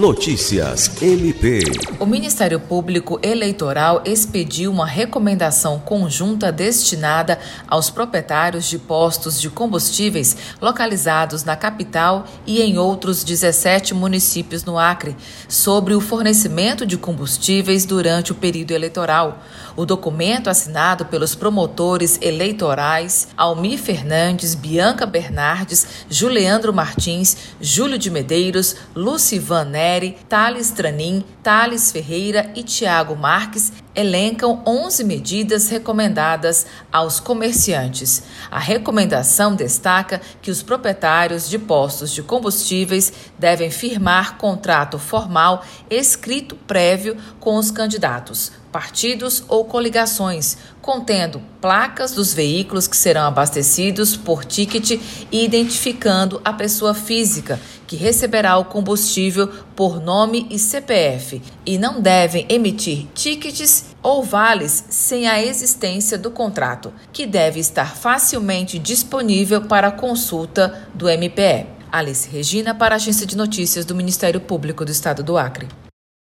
Notícias MP. O Ministério Público Eleitoral expediu uma recomendação conjunta destinada aos proprietários de postos de combustíveis localizados na capital e em outros 17 municípios no Acre, sobre o fornecimento de combustíveis durante o período eleitoral. O documento, assinado pelos promotores eleitorais Almir Fernandes, Bianca Bernardes, Juliandro Martins, Júlio de Medeiros, Lucivan Neto, Neri, Thales Tranin, Thales Ferreira e Tiago Marques elencam 11 medidas recomendadas aos comerciantes. A recomendação destaca que os proprietários de postos de combustíveis devem firmar contrato formal escrito prévio com os candidatos, partidos ou coligações, contendo placas dos veículos que serão abastecidos por ticket e identificando a pessoa física que receberá o combustível por nome e CPF e não devem emitir tickets ou vales sem a existência do contrato, que deve estar facilmente disponível para consulta do MPE. Alice Regina para a Agência de Notícias do Ministério Público do Estado do Acre.